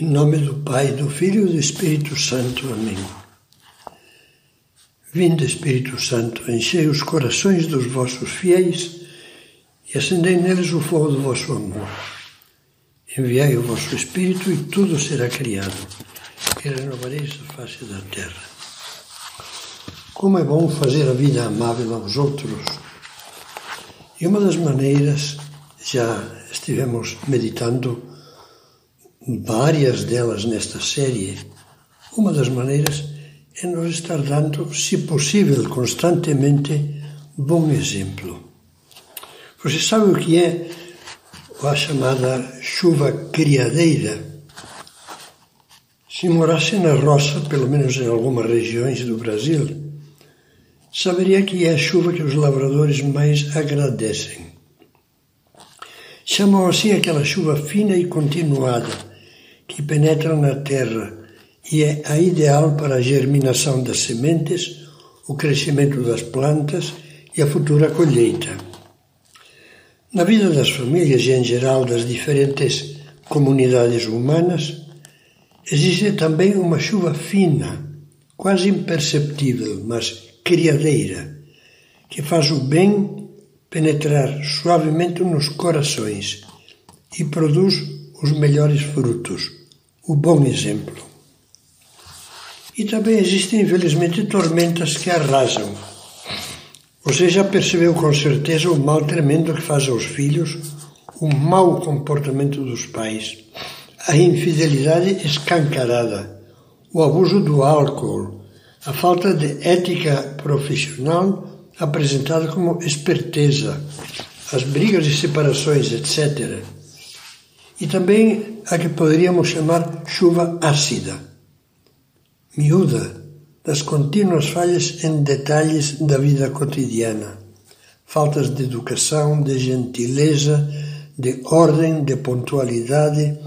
Em nome do Pai, do Filho e do Espírito Santo. Amém. Vinde, Espírito Santo, enchei os corações dos vossos fiéis e acendei neles o fogo do vosso amor. Enviai o vosso Espírito e tudo será criado, e renovareis a face da terra. Como é bom fazer a vida amável aos outros. E uma das maneiras, já estivemos meditando várias delas nesta série. Uma das maneiras é nos estar dando, se possível, constantemente, bom exemplo. Você sabe o que é a chamada chuva criadeira? Se morasse na roça, pelo menos em algumas regiões do Brasil, saberia que é a chuva que os lavradores mais agradecem. Chamam assim aquela chuva fina e continuada que penetra na terra e é a ideal para a germinação das sementes, o crescimento das plantas e a futura colheita. Na vida das famílias e em geral das diferentes comunidades humanas, existe também uma chuva fina, quase imperceptível, mas criadeira, que faz o bem penetrar suavemente nos corações e produz os melhores frutos o bom exemplo. E também existem, infelizmente, tormentas que arrasam. Você já percebeu com certeza o mal tremendo que faz aos filhos o mau comportamento dos pais, a infidelidade escancarada, o abuso do álcool, a falta de ética profissional apresentada como esperteza, as brigas e separações, etc e também a que poderíamos chamar chuva ácida, miúda das contínuas falhas em detalhes da vida cotidiana, faltas de educação, de gentileza, de ordem, de pontualidade,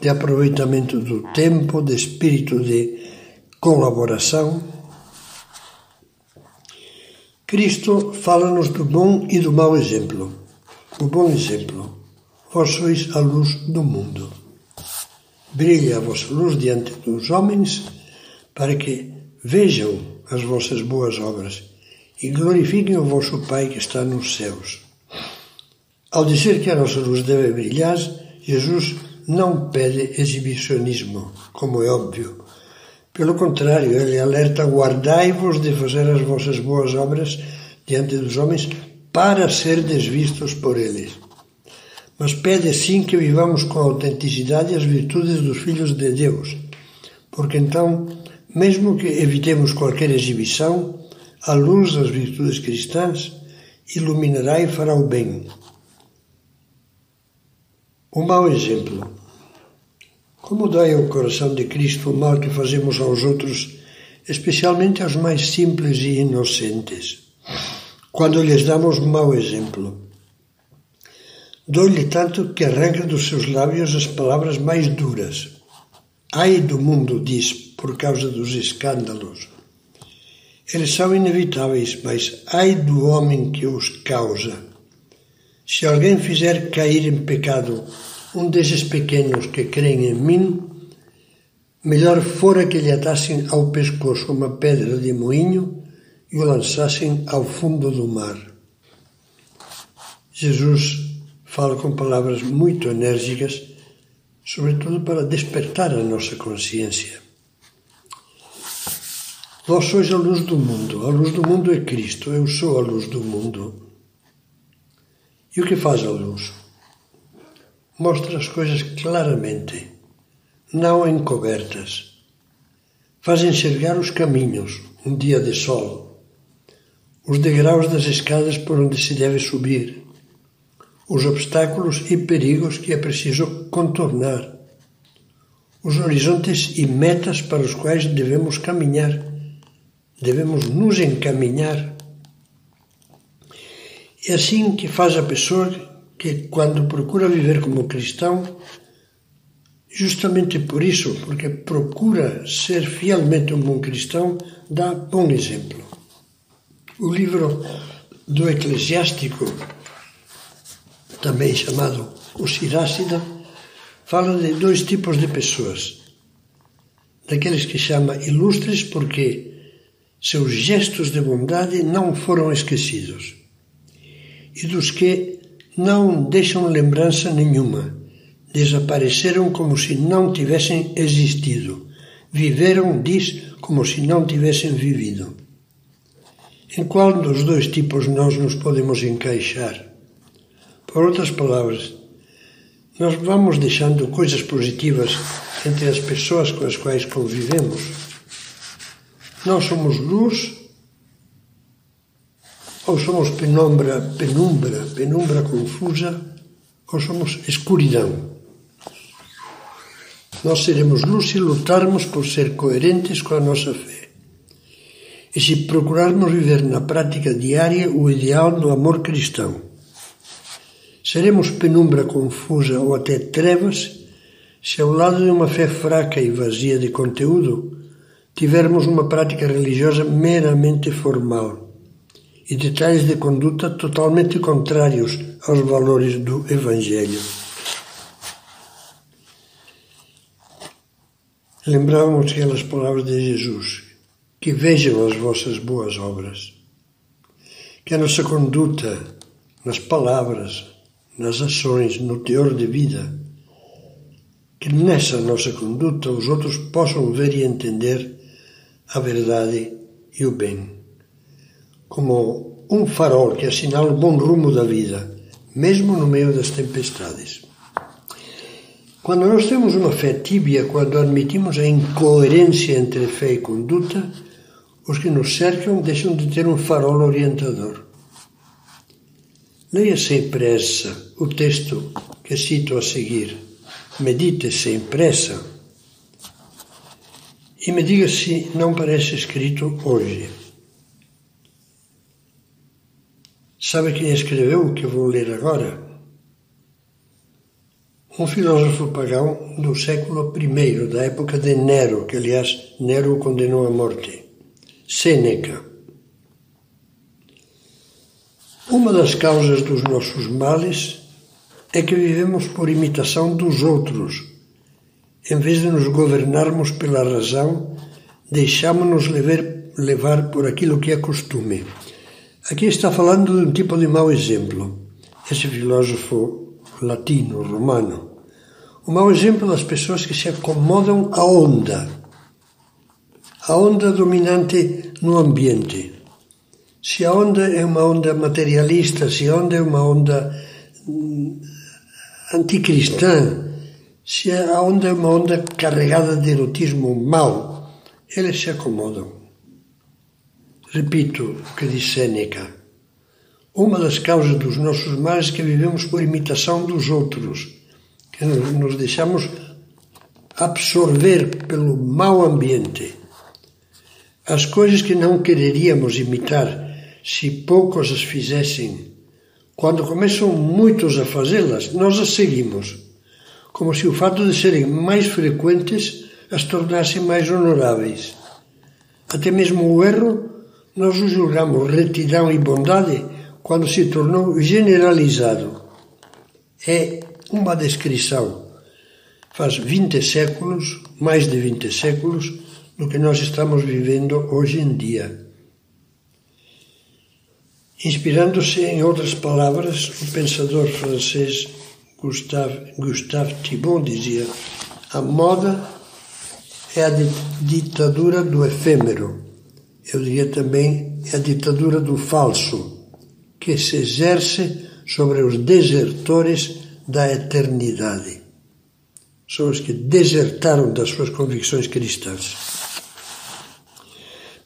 de aproveitamento do tempo, de espírito de colaboração. Cristo fala-nos do bom e do mau exemplo. O bom exemplo Vós sois a luz do mundo. Brilha a vossa luz diante dos homens, para que vejam as vossas boas obras e glorifiquem o vosso Pai que está nos céus. Ao dizer que a nossa luz deve brilhar, Jesus não pede exibicionismo, como é óbvio. Pelo contrário, ele alerta: guardai-vos de fazer as vossas boas obras diante dos homens para ser desvistos por eles mas pede sim que vivamos com autenticidade as virtudes dos filhos de Deus, porque então, mesmo que evitemos qualquer exibição, a luz das virtudes cristãs iluminará e fará o bem. Um mau exemplo. Como dói ao coração de Cristo o mal que fazemos aos outros, especialmente aos mais simples e inocentes, quando lhes damos mau exemplo. Dou-lhe tanto que arranca dos seus lábios as palavras mais duras. Ai do mundo, diz, por causa dos escândalos. Eles são inevitáveis, mas ai do homem que os causa. Se alguém fizer cair em pecado um desses pequenos que creem em mim, melhor fora que lhe atassem ao pescoço uma pedra de moinho e o lançassem ao fundo do mar. Jesus fala com palavras muito enérgicas, sobretudo para despertar a nossa consciência. Vós sois a luz do mundo, a luz do mundo é Cristo, eu sou a luz do mundo. E o que faz a luz? Mostra as coisas claramente, não encobertas. Faz enxergar os caminhos, um dia de sol, os degraus das escadas por onde se deve subir, os obstáculos e perigos que é preciso contornar, os horizontes e metas para os quais devemos caminhar, devemos nos encaminhar. É assim que faz a pessoa que, quando procura viver como cristão, justamente por isso, porque procura ser fielmente um bom cristão, dá bom exemplo. O livro do Eclesiástico também chamado o Sirácida, fala de dois tipos de pessoas. Daqueles que chama ilustres porque seus gestos de bondade não foram esquecidos. E dos que não deixam lembrança nenhuma, desapareceram como se não tivessem existido, viveram, diz, como se não tivessem vivido. Em qual dos dois tipos nós nos podemos encaixar? Por outras palavras, nós vamos deixando coisas positivas entre as pessoas com as quais convivemos. Nós somos luz ou somos penumbra, penumbra, penumbra confusa, ou somos escuridão. Nós seremos luz se lutarmos por ser coerentes com a nossa fé. E se procurarmos viver na prática diária o ideal do amor cristão. Seremos penumbra confusa ou até trevas se, ao lado de uma fé fraca e vazia de conteúdo, tivermos uma prática religiosa meramente formal e detalhes de conduta totalmente contrários aos valores do Evangelho. Lembramos aquelas palavras de Jesus: que vejam as vossas boas obras, que a nossa conduta, nas palavras, nas ações, no teor de vida, que nessa nossa conduta os outros possam ver e entender a verdade e o bem, como um farol que assinala o bom rumo da vida, mesmo no meio das tempestades. Quando nós temos uma fé tíbia, quando admitimos a incoerência entre fé e conduta, os que nos cercam deixam de ter um farol orientador. Leia sem pressa o texto que cito a seguir. Medite sem pressa e me diga se não parece escrito hoje. Sabe quem escreveu o que vou ler agora? Um filósofo pagão do século I, da época de Nero, que aliás Nero o condenou à morte. Sêneca. Uma das causas dos nossos males é que vivemos por imitação dos outros. Em vez de nos governarmos pela razão, deixamos-nos levar, por aquilo que é costume. Aqui está falando de um tipo de mau exemplo. Esse filósofo latino, romano. O mau exemplo das pessoas que se acomodam à onda, a onda dominante no ambiente. Se a onda é uma onda materialista, se a onda é uma onda hum, anticristã, se a onda é uma onda carregada de erotismo mau, eles se acomodam. Repito o que diz Sêneca. Uma das causas dos nossos males é que vivemos por imitação dos outros, que nos deixamos absorver pelo mau ambiente. As coisas que não quereríamos imitar se poucos as fizessem, quando começam muitos a fazê-las, nós as seguimos, como se o fato de serem mais frequentes as tornasse mais honoráveis. Até mesmo o erro, nós o julgamos retidão e bondade quando se tornou generalizado. É uma descrição. Faz 20 séculos, mais de 20 séculos, do que nós estamos vivendo hoje em dia. Inspirando-se em outras palavras, o pensador francês Gustave, Gustave Thibon dizia: a moda é a ditadura do efêmero. Eu diria também é a ditadura do falso, que se exerce sobre os desertores da eternidade. São os que desertaram das suas convicções cristãs.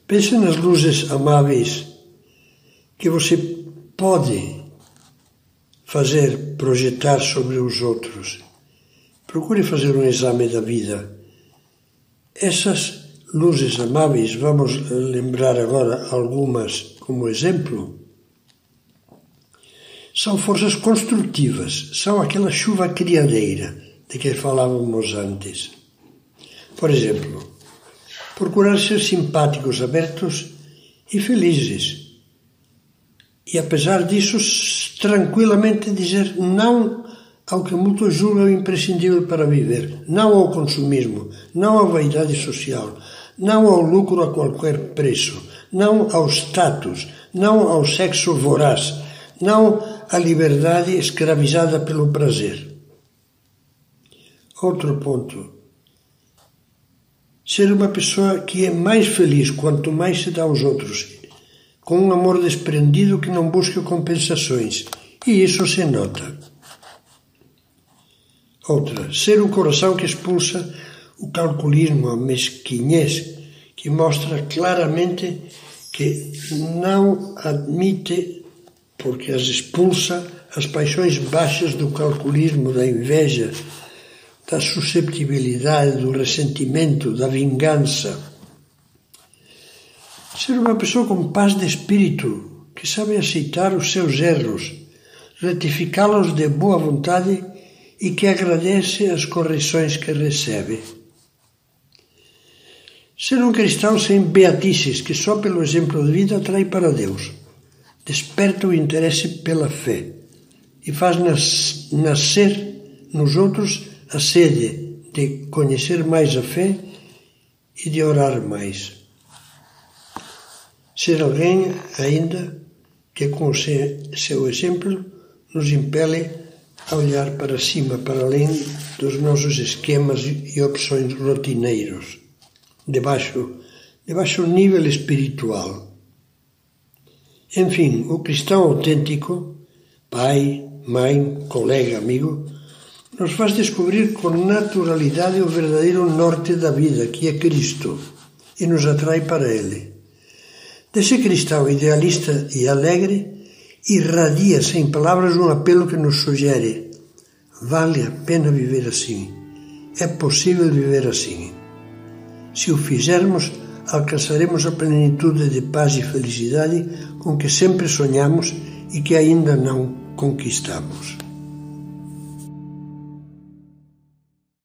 Pense nas luzes amáveis que você pode fazer, projetar sobre os outros. Procure fazer um exame da vida. Essas luzes amáveis, vamos lembrar agora algumas como exemplo, são forças construtivas, são aquela chuva criadeira de que falávamos antes. Por exemplo, procurar ser simpáticos, abertos e felizes e apesar disso tranquilamente dizer não ao que muitos julgam imprescindível para viver, não ao consumismo, não à vaidade social, não ao lucro a qualquer preço, não ao status, não ao sexo voraz, não à liberdade escravizada pelo prazer. Outro ponto. Ser uma pessoa que é mais feliz quanto mais se dá aos outros, com um amor desprendido que não busca compensações, e isso se nota. Outra, ser o coração que expulsa o calculismo, a mesquinhez, que mostra claramente que não admite, porque as expulsa, as paixões baixas do calculismo, da inveja, da susceptibilidade, do ressentimento, da vingança. Ser uma pessoa com paz de espírito, que sabe aceitar os seus erros, retificá-los de boa vontade e que agradece as correções que recebe. Ser um cristão sem beatices, que só pelo exemplo de vida atrai para Deus, desperta o interesse pela fé e faz nascer nos outros a sede de conhecer mais a fé e de orar mais. Ser alguém ainda que com seu exemplo nos impele a olhar para cima, para além dos nossos esquemas e opções rotineiros, debaixo, debaixo do nível espiritual. Enfim, o cristão autêntico, pai, mãe, colega, amigo, nos faz descobrir com naturalidade o verdadeiro norte da vida, que é Cristo, e nos atrai para Ele. Desse cristão idealista e alegre, irradia sem palavras um apelo que nos sugere: vale a pena viver assim. É possível viver assim. Se o fizermos, alcançaremos a plenitude de paz e felicidade com que sempre sonhamos e que ainda não conquistamos.